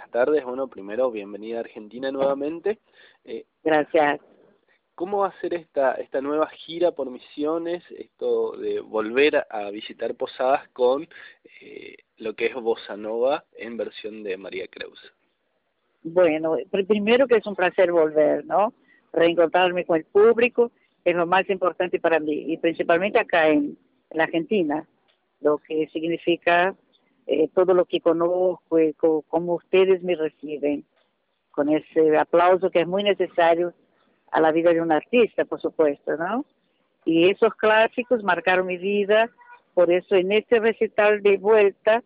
buenas tardes. Bueno, primero, bienvenida a Argentina nuevamente. Eh, Gracias. ¿Cómo va a ser esta, esta nueva gira por misiones, esto de volver a visitar posadas con eh, lo que es Bossa Nova en versión de María Creus? Bueno, primero que es un placer volver, ¿no? Reencontrarme con el público es lo más importante para mí, y principalmente acá en la Argentina, lo que significa eh, todo lo que conozco y cómo ustedes me reciben, con ese aplauso que es muy necesario a la vida de un artista, por supuesto, ¿no? Y esos clásicos marcaron mi vida, por eso en este recital de vuelta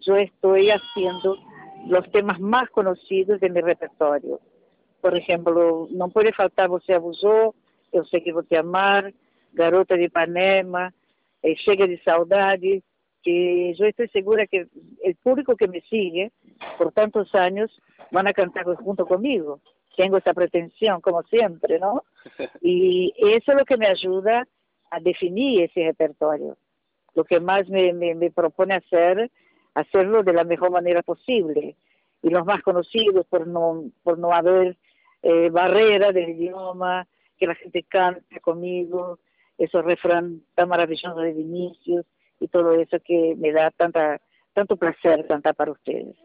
yo estoy haciendo los temas más conocidos de mi repertorio. Por ejemplo, no puede faltar Você Abusou, Eu Sei Que Vou Te Amar, Garota de Ipanema, eh, Chega de Saudade, que yo estoy segura que el público que me sigue por tantos años van a cantar junto conmigo. Tengo esa pretensión, como siempre, ¿no? Y eso es lo que me ayuda a definir ese repertorio. Lo que más me, me, propone hacer, hacerlo de la mejor manera posible. Y los más conocidos por no, por no haber eh, barrera del idioma, que la gente cante conmigo, esos refrán tan maravillosos de Vinicius, y todo eso que me da tanta tanto placer cantar para ustedes.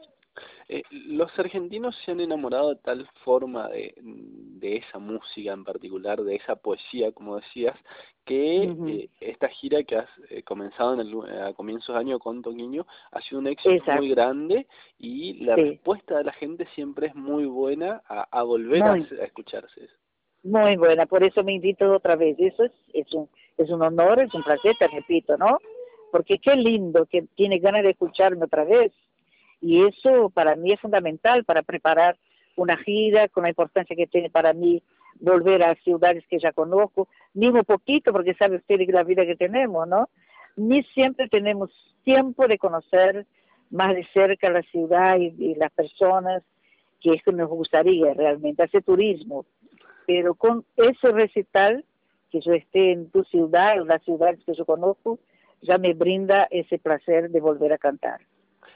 Eh, los argentinos se han enamorado de tal forma de, de esa música en particular, de esa poesía, como decías, que eh, esta gira que has eh, comenzado en el, a comienzos de año con Toquiño ha sido un éxito muy grande y la respuesta de la gente siempre es muy buena a, volver a, escucharse. Muy buena, por eso me invito otra vez. Eso es, es, un, es un honor, es un placer, te repito, ¿no? Porque qué lindo que tiene ganas de escucharme otra vez. Y eso para mí es fundamental para preparar una gira con la importancia que tiene para mí volver a ciudades que ya conozco, mismo poquito, porque sabe usted la vida que tenemos, ¿no? Ni siempre tenemos tiempo de conocer más de cerca la ciudad y, las personas, que es que nos gustaría realmente, hacer turismo. Pero con ese recital, que yo esté en tu ciudad, en las ciudades que yo conozco, ya me brinda ese placer de volver a cantar.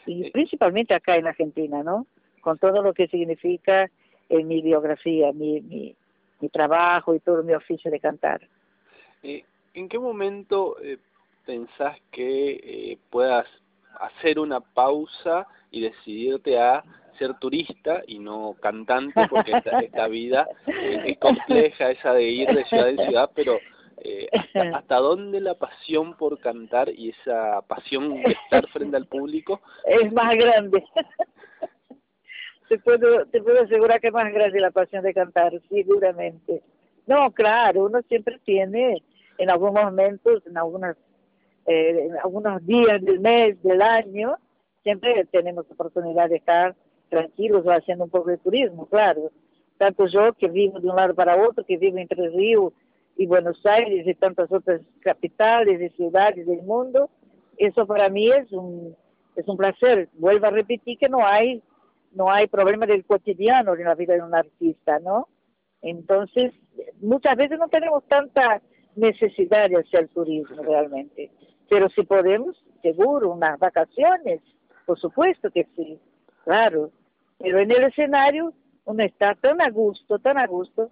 Y principalmente acá en Argentina, ¿no? Con todo lo que significa en mi biografía, mi, mi, trabajo y todo mi oficio de cantar. Eh, ¿En qué momento eh, pensás que eh, puedas hacer una pausa y decidirte a ser turista y no cantante, porque esta, esta vida es compleja, esa de ir de ciudad en ciudad, pero eh, hasta, dónde la pasión por cantar y esa pasión de estar frente al público es más grande. te puedo, te puedo asegurar que es más grande la pasión de cantar, seguramente. No, claro, uno siempre tiene en algunos momentos, en algunos, eh, en algunos días del mes, del año, siempre tenemos oportunidad de estar tranquilos o haciendo un poco de turismo, claro. Tanto yo que vivo de un lado para otro, que vivo entre Río y Buenos Aires y tantas otras capitales y ciudades del mundo, eso para mí es un, es un placer. Vuelvo a repetir que no hay, no hay problema del cotidiano en la vida de un artista, ¿no? Entonces, muchas veces no tenemos tanta necesidad de hacer turismo realmente, pero si podemos, seguro, unas vacaciones, por supuesto que sí, claro, pero en el escenario uno está tan a gusto, tan a gusto,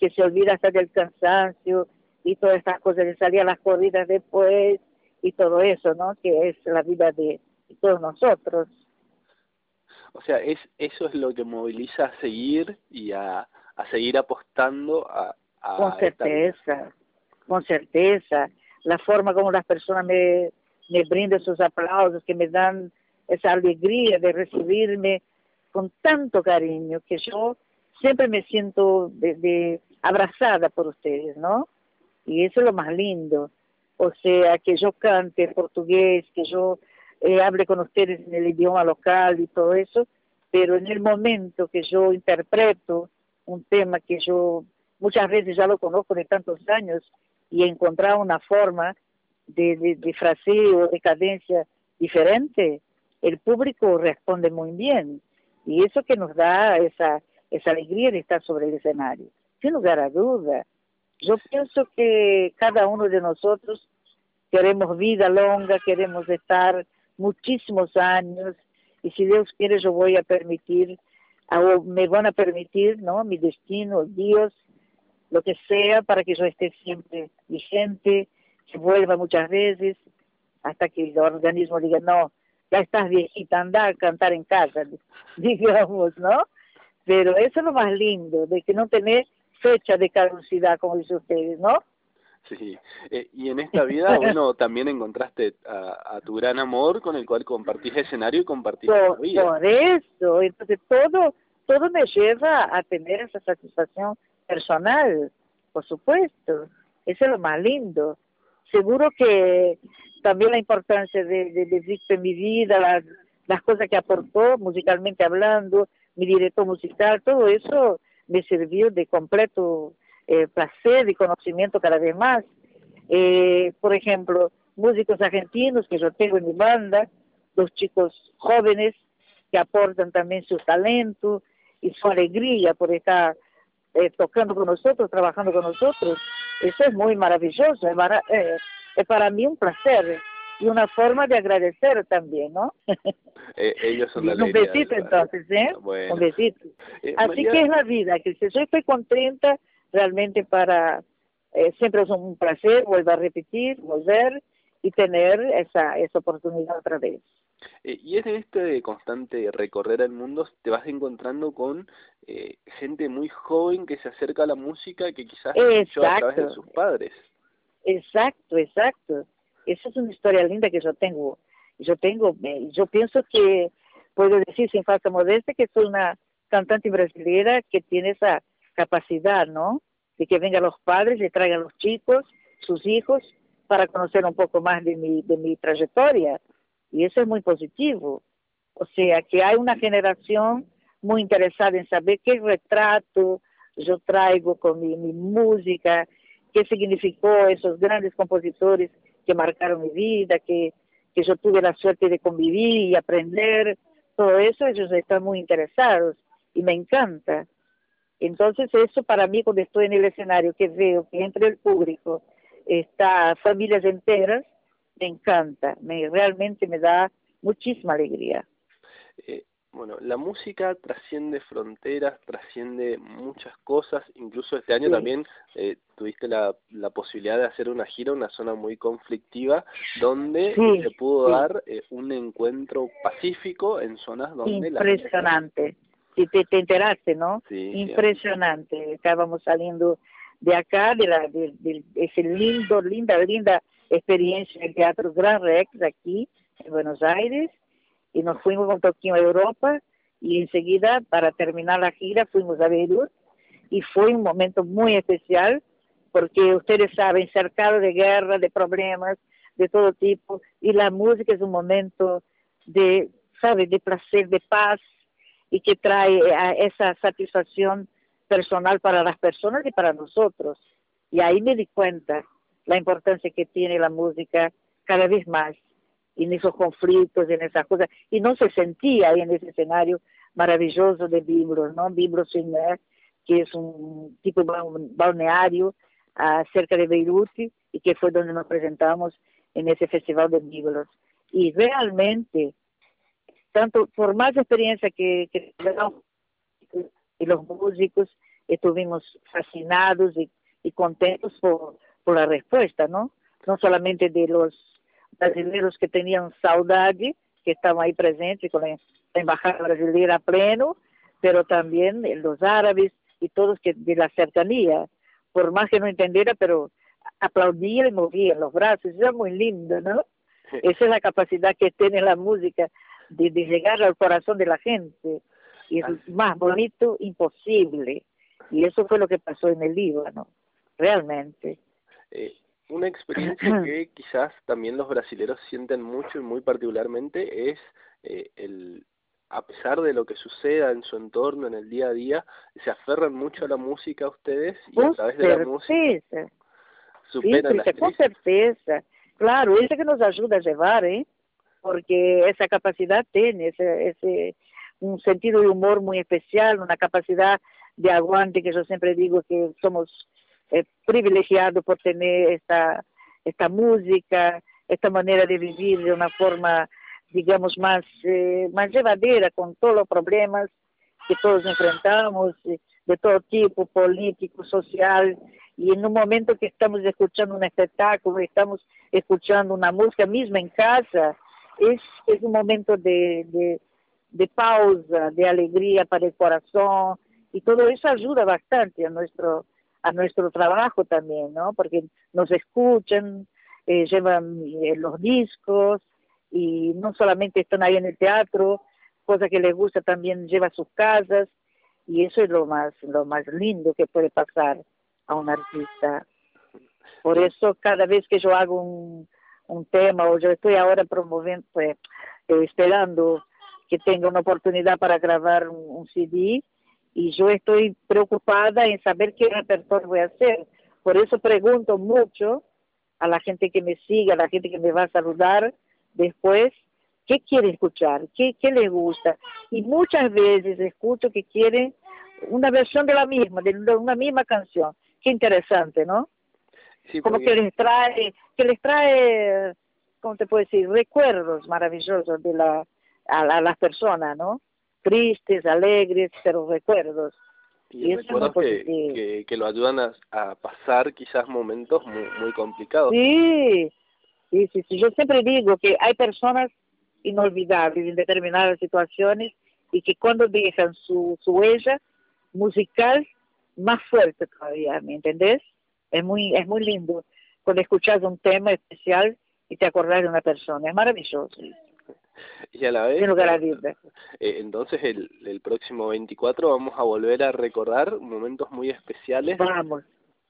que se olvida hasta del cansancio y todas estas cosas de salir a las corridas después y todo eso, ¿no? Que es la vida de, todos nosotros. O sea, es eso es lo que moviliza a seguir y a, a seguir apostando a... a con certeza, con certeza. La forma como las personas me, me brindan sus aplausos, que me dan esa alegría de recibirme con tanto cariño, que yo siempre me siento de, abrazada por ustedes, ¿no? Y eso es lo más lindo. O sea, que yo cante portugués, que yo eh, hable con ustedes en el idioma local y todo eso, pero en el momento que yo interpreto un tema que yo muchas veces ya lo conozco de tantos años y he encontrado una forma de, de, de fraseo, de cadencia diferente, el público responde muy bien. Y eso que nos da esa, esa alegría de estar sobre el escenario sin lugar a duda. Yo pienso que cada uno de nosotros queremos vida longa, queremos estar muchísimos años y si Dios quiere yo voy a permitir, o me van a permitir, ¿no? Mi destino, Dios, lo que sea, para que yo esté siempre vigente, que vuelva muchas veces, hasta que el organismo diga, no, ya estás viejita, anda a cantar en casa, digamos, ¿no? Pero eso es lo más lindo, de que no tener fecha de caducidad, como dicen ustedes, ¿no? Sí, eh, y en esta vida, bueno, también encontraste a, tu gran amor con el cual compartís escenario y compartís por, vida. Por eso, entonces todo, todo me lleva a tener esa satisfacción personal, por supuesto, eso es lo más lindo. Seguro que también la importancia de, de, de en mi vida, las, las cosas que aportó musicalmente hablando, mi director musical, todo eso me sirvió de completo eh, placer y conocimiento cada vez más. Eh, por ejemplo, músicos argentinos que yo tengo en mi banda, los chicos jóvenes que aportan también su talento y su alegría por estar eh, tocando con nosotros, trabajando con nosotros. Eso es muy maravilloso, es, eh, es para mí un placer y una forma de agradecer también, ¿no? Eh, ellos son la Un besito entonces, ¿eh? Un besito. Eh, Así que es la vida, que si yo estoy contenta realmente para, eh, siempre es un placer, vuelvo a repetir, volver y tener esa, esa oportunidad otra vez. y en este constante recorrer el mundo te vas encontrando con gente muy joven que se acerca a la música que quizás escuchó a través de sus padres. Exacto, exacto. Esa es una historia linda que yo tengo. Yo tengo, yo pienso que puedo decir sin falta modestia que soy una cantante brasileña que tiene esa capacidad, ¿no? De que vengan los padres, le traigan los chicos, sus hijos, para conocer un poco más de mi, de mi trayectoria. Y eso es muy positivo. O sea, que hay una generación muy interesada en saber qué retrato yo traigo con mi, mi música, qué significó esos grandes compositores que marcaron mi vida, que, que yo tuve la suerte de convivir y aprender, todo eso, ellos están muy interesados y me encanta. Entonces eso para mí cuando estoy en el escenario, que veo que entre el público está familias enteras, me encanta, me realmente me da muchísima alegría. Eh, bueno, la música trasciende fronteras, trasciende muchas cosas, incluso este año también eh, tuviste la, la posibilidad de hacer una gira, una zona muy conflictiva, donde se pudo dar eh, un encuentro pacífico en zonas donde... Impresionante, si te, te enteraste, ¿no? Sí, Impresionante, estábamos saliendo de acá, de, la, de, de ese lindo, linda, linda experiencia en el Teatro Gran Rex aquí en Buenos Aires, y nos fuimos un poquito a Europa y enseguida para terminar la gira fuimos a Beirut. Y fue un momento muy especial porque ustedes saben, cercado de guerra, de problemas de todo tipo y la música es un momento de, sabe, de placer, de paz y que trae esa satisfacción personal para las personas y para nosotros. Y ahí me di cuenta la importancia que tiene la música cada vez más en esos conflictos, en esas cosas, y no se sentía ahí en ese escenario maravilloso de Biblos, ¿no? Biblos que es un tipo balneario uh, cerca de Beirut y que fue donde nos presentamos en ese festival de Biblos. Y realmente, tanto por más experiencia que, que y los músicos estuvimos fascinados y, contentos por la respuesta, ¿no? No solamente de los brasileiros que tenían saudade, que estaban ahí presentes con la, embajada brasileira a pleno, pero también los árabes y todos que de la cercanía, por más que no entendiera, pero aplaudían y movían los brazos, eso es muy lindo, ¿no? Esa es la capacidad que tiene la música de, de llegar al corazón de la gente, y es más bonito imposible, y eso fue lo que pasó en el Líbano, realmente. Eh, una experiencia que quizás también los brasileros sienten mucho y muy particularmente es eh, el a pesar de lo que suceda en su entorno en el día a día se aferran mucho a la música ustedes y a través de la música superan las con certeza. Claro eso que nos ayuda a llevar eh porque esa capacidad tiene ese, ese un sentido de humor muy especial una capacidad de aguante que yo siempre digo que somos eh, privilegiado por tener esta, esta música, esta manera de vivir de una forma digamos, más, eh, más llevadera con todos los problemas que todos enfrentamos, de todo tipo, político, social, en un momento que estamos escuchando un espectáculo, estamos escuchando una música misma en casa, es, es un momento de, de, de pausa, de alegría para el corazón, y todo eso ayuda bastante a nuestro a nuestro trabajo también, ¿no? Porque nos escuchan, eh, llevan eh, los discos y no solamente están ahí en el teatro, cosa que les gusta también lleva a sus casas y eso es lo más lo más lindo que puede pasar a un artista. Por eso cada vez que yo hago un, un tema o yo estoy ahora promoviendo, pues, eh, esperando que tenga una oportunidad para grabar un, un CD, y yo estoy preocupada en saber qué repertorio voy a hacer. Por eso pregunto mucho a la gente que me sigue, a la gente que me va a saludar después, qué quiere escuchar, qué, qué les gusta. Y muchas veces escucho que quieren una versión de la misma, de una misma canción. Qué interesante, ¿no? Como que les trae, que les trae, ¿cómo te puedo decir? Recuerdos maravillosos de la, a, a las personas, ¿no? Tristes, alegres, pero recuerdos. Y, recuerdos que, que, lo ayudan a, pasar quizás momentos muy, muy complicados. Sí, sí, sí, sí. Yo siempre digo que hay personas inolvidables en determinadas situaciones y que cuando dejan su, su huella musical más fuerte todavía, ¿me entendés? Es muy, es muy lindo cuando escuchas un tema especial y te acordás de una persona, es maravilloso. y a la vez eh, entonces el, el próximo 24 vamos a volver a recordar momentos muy especiales. Vamos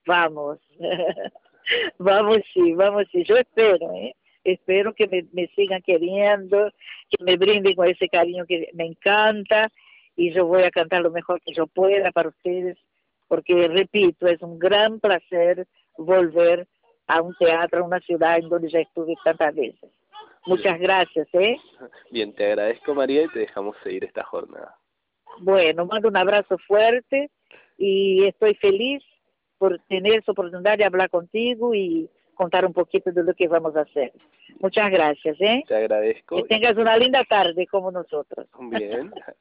vamos. Vamos sí vamos sí. Yo espero ¿eh? espero que me, me sigan queriendo que me brinden con ese cariño que me encanta y yo voy a cantar lo mejor que yo pueda para ustedes porque repito es un gran placer volver a un teatro a una ciudad en donde ya estuve tantas veces Muchas gracias, ¿eh? Bien, te agradezco María y te dejamos seguir esta jornada. Bueno, mando un abrazo fuerte y estoy feliz por tener esa oportunidad de hablar contigo y contar un poquito de lo que vamos a hacer. Muchas gracias, ¿eh? Te agradezco. Que tengas una linda tarde como nosotros. Bien.